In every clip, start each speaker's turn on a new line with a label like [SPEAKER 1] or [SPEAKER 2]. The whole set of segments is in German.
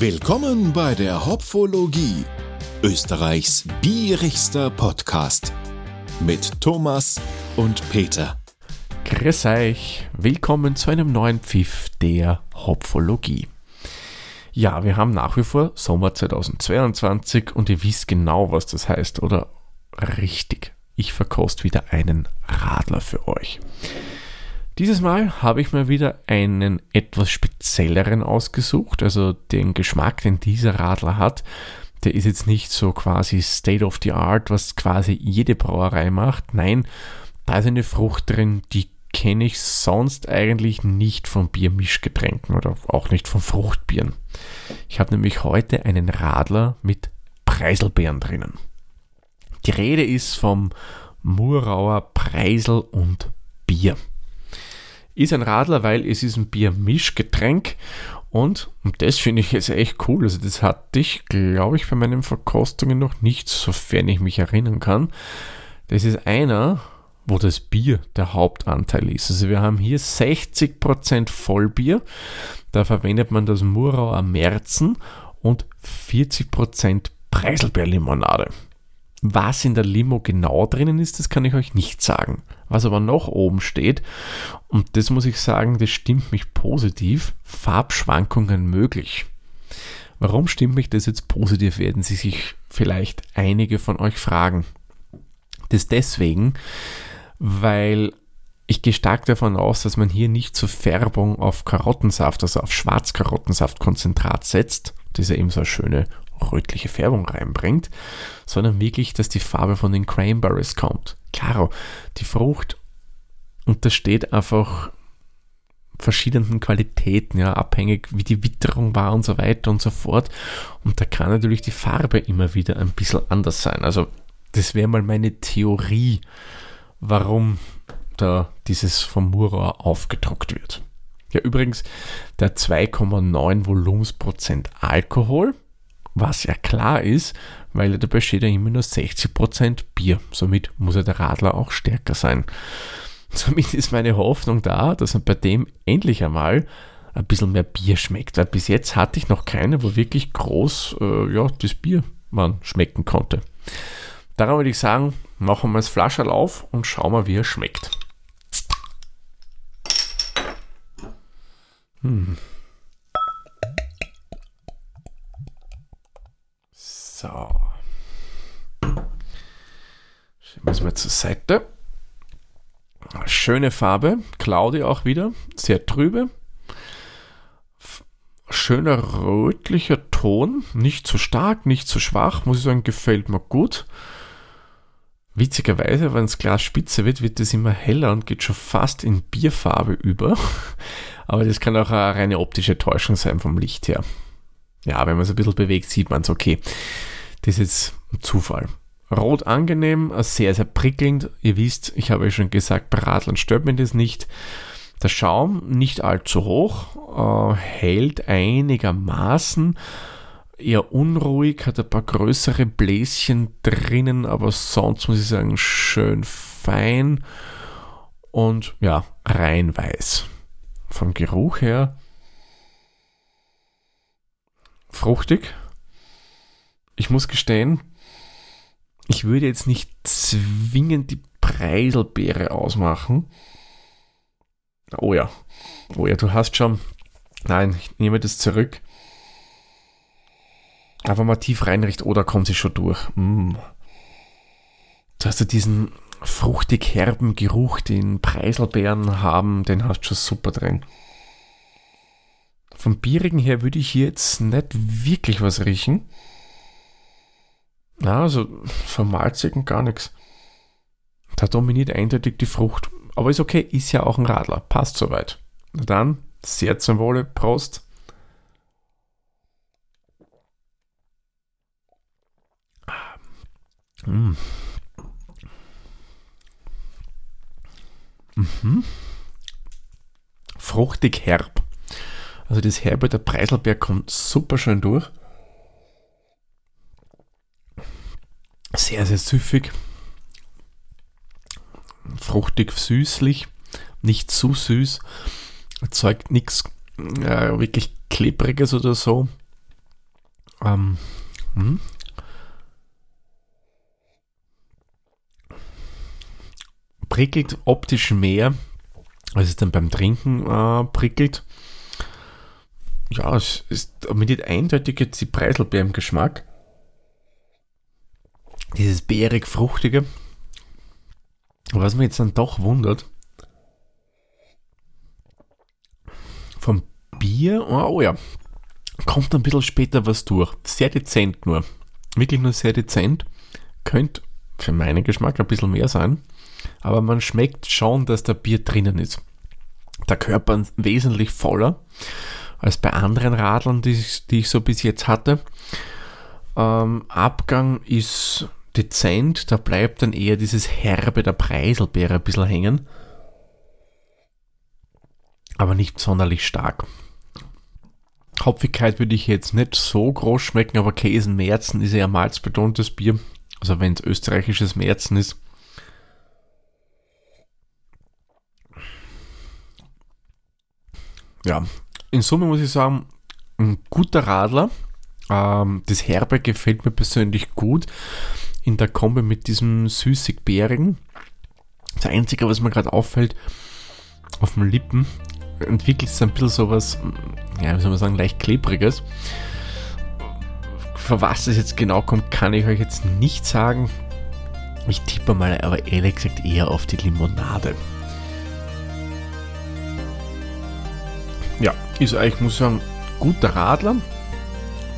[SPEAKER 1] Willkommen bei der Hopfologie, Österreichs bierigster Podcast mit Thomas und Peter.
[SPEAKER 2] Grüß euch, willkommen zu einem neuen Pfiff der Hopfologie. Ja, wir haben nach wie vor Sommer 2022 und ihr wisst genau, was das heißt, oder? Richtig, ich verkost wieder einen Radler für euch. Dieses Mal habe ich mir wieder einen etwas spezielleren ausgesucht. Also den Geschmack, den dieser Radler hat, der ist jetzt nicht so quasi State of the Art, was quasi jede Brauerei macht. Nein, da ist eine Frucht drin, die kenne ich sonst eigentlich nicht von Biermischgetränken oder auch nicht von Fruchtbieren. Ich habe nämlich heute einen Radler mit Preiselbeeren drinnen. Die Rede ist vom Murauer Preisel und Bier ist ein Radler, weil es ist ein Biermischgetränk und, und das finde ich jetzt echt cool. Also das hatte ich, glaube ich, bei meinen Verkostungen noch nicht, sofern ich mich erinnern kann. Das ist einer, wo das Bier der Hauptanteil ist. Also wir haben hier 60% Vollbier. Da verwendet man das Murauer Merzen und 40% Preiselbeerlimonade. Was in der Limo genau drinnen ist, das kann ich euch nicht sagen. Was aber noch oben steht, und das muss ich sagen, das stimmt mich positiv, Farbschwankungen möglich. Warum stimmt mich das jetzt positiv, werden Sie sich vielleicht einige von euch fragen. Das deswegen, weil ich gehe stark davon aus, dass man hier nicht zur Färbung auf Karottensaft, also auf Schwarzkarottensaftkonzentrat setzt. Das ist ja eben so eine schöne rötliche Färbung reinbringt, sondern wirklich, dass die Farbe von den Cranberries kommt. Klaro, die Frucht untersteht einfach verschiedenen Qualitäten, ja, abhängig wie die Witterung war und so weiter und so fort. Und da kann natürlich die Farbe immer wieder ein bisschen anders sein. Also das wäre mal meine Theorie, warum da dieses vom Murau aufgedruckt wird. Ja, übrigens, der 2,9 Volumensprozent Alkohol was ja klar ist, weil dabei steht ja immer nur 60% Bier. Somit muss ja der Radler auch stärker sein. Somit ist meine Hoffnung da, dass er bei dem endlich einmal ein bisschen mehr Bier schmeckt. Weil bis jetzt hatte ich noch keine, wo wirklich groß äh, ja, das Bier man schmecken konnte. Darum würde ich sagen, machen wir das Flascherl auf und schauen wir, wie er schmeckt. Hm. So. Schieben wir es mal zur Seite. Schöne Farbe, Claudi auch wieder, sehr trübe. Schöner rötlicher Ton, nicht zu stark, nicht zu schwach, muss ich sagen, gefällt mir gut. Witzigerweise, wenn das Glas spitze wird, wird es immer heller und geht schon fast in Bierfarbe über. Aber das kann auch eine reine optische Täuschung sein vom Licht her ja, wenn man es ein bisschen bewegt, sieht man es, okay. Das ist jetzt ein Zufall. Rot angenehm, sehr, sehr prickelnd. Ihr wisst, ich habe ja schon gesagt, bei stört mir das nicht. Der Schaum nicht allzu hoch, äh, hält einigermaßen, eher unruhig, hat ein paar größere Bläschen drinnen, aber sonst muss ich sagen, schön fein und ja, rein weiß. Vom Geruch her fruchtig. Ich muss gestehen, ich würde jetzt nicht zwingend die Preiselbeere ausmachen. Oh ja, oh ja, du hast schon. Nein, ich nehme das zurück. Aber mal tief reinricht, oder oh, kommt sie schon durch. Mm. Du hast ja diesen fruchtig herben Geruch, den Preiselbeeren haben, den hast du schon super drin. Vom Bierigen her würde ich hier jetzt nicht wirklich was riechen. Na, also vom Malzigen gar nichts. Da dominiert eindeutig die Frucht. Aber ist okay, ist ja auch ein Radler. Passt soweit. Na dann, sehr zum Wohle, Prost. Mm. Mhm. Fruchtig herb. Also das Herbe der Preiselberg kommt super schön durch. Sehr, sehr süffig. Fruchtig, süßlich. Nicht zu süß. Erzeugt nichts äh, wirklich Klebriges oder so. Ähm, hm? Prickelt optisch mehr, als es dann beim Trinken äh, prickelt. Ja, es ist mit nicht eindeutig jetzt die Preiselbeer im Geschmack. Dieses beerig-fruchtige. Was mich jetzt dann doch wundert, vom Bier, oh, ja, kommt ein bisschen später was durch. Sehr dezent nur. Wirklich nur sehr dezent. Könnte für meinen Geschmack ein bisschen mehr sein. Aber man schmeckt schon, dass da Bier drinnen ist. Der Körper wesentlich voller als bei anderen Radlern, die ich, die ich so bis jetzt hatte. Ähm, Abgang ist dezent, da bleibt dann eher dieses Herbe der Preiselbeere ein bisschen hängen. Aber nicht sonderlich stark. Hopfigkeit würde ich jetzt nicht so groß schmecken, aber Käsen Märzen ist eher malzbetontes Bier. Also wenn es österreichisches Märzen ist. Ja, in Summe muss ich sagen, ein guter Radler. Ähm, das Herbe gefällt mir persönlich gut. In der Kombi mit diesem süßig-bärigen. Das Einzige, was mir gerade auffällt, auf den Lippen entwickelt es ein bisschen sowas, ja, wie soll man sagen, leicht klebriges. Für was es jetzt genau kommt, kann ich euch jetzt nicht sagen. Ich tippe mal aber ehrlich gesagt eher auf die Limonade. Ja, ist eigentlich, muss ich sagen, guter Radler.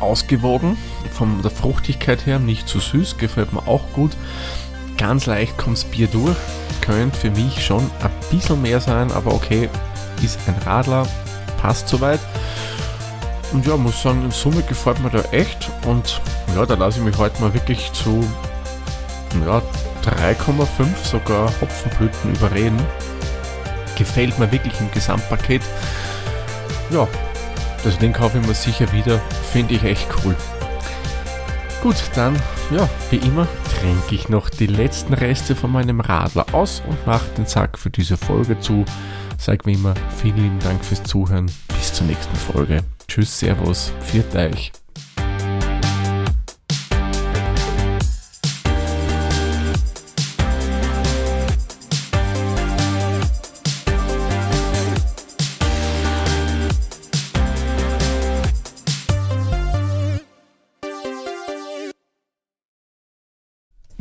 [SPEAKER 2] Ausgewogen, von der Fruchtigkeit her, nicht zu süß, gefällt mir auch gut. Ganz leicht kommt das Bier durch, könnte für mich schon ein bisschen mehr sein, aber okay, ist ein Radler, passt soweit. Und ja, muss sagen, in Summe gefällt mir da echt. Und ja, da lasse ich mich heute mal wirklich zu ja, 3,5 sogar Hopfenblüten überreden. Gefällt mir wirklich im Gesamtpaket. Ja, das Ding kaufe ich mir sicher wieder. Finde ich echt cool. Gut, dann, ja, wie immer, trinke ich noch die letzten Reste von meinem Radler aus und mache den Sack für diese Folge zu. Sag wie immer, vielen lieben Dank fürs Zuhören. Bis zur nächsten Folge. Tschüss, Servus, viert euch.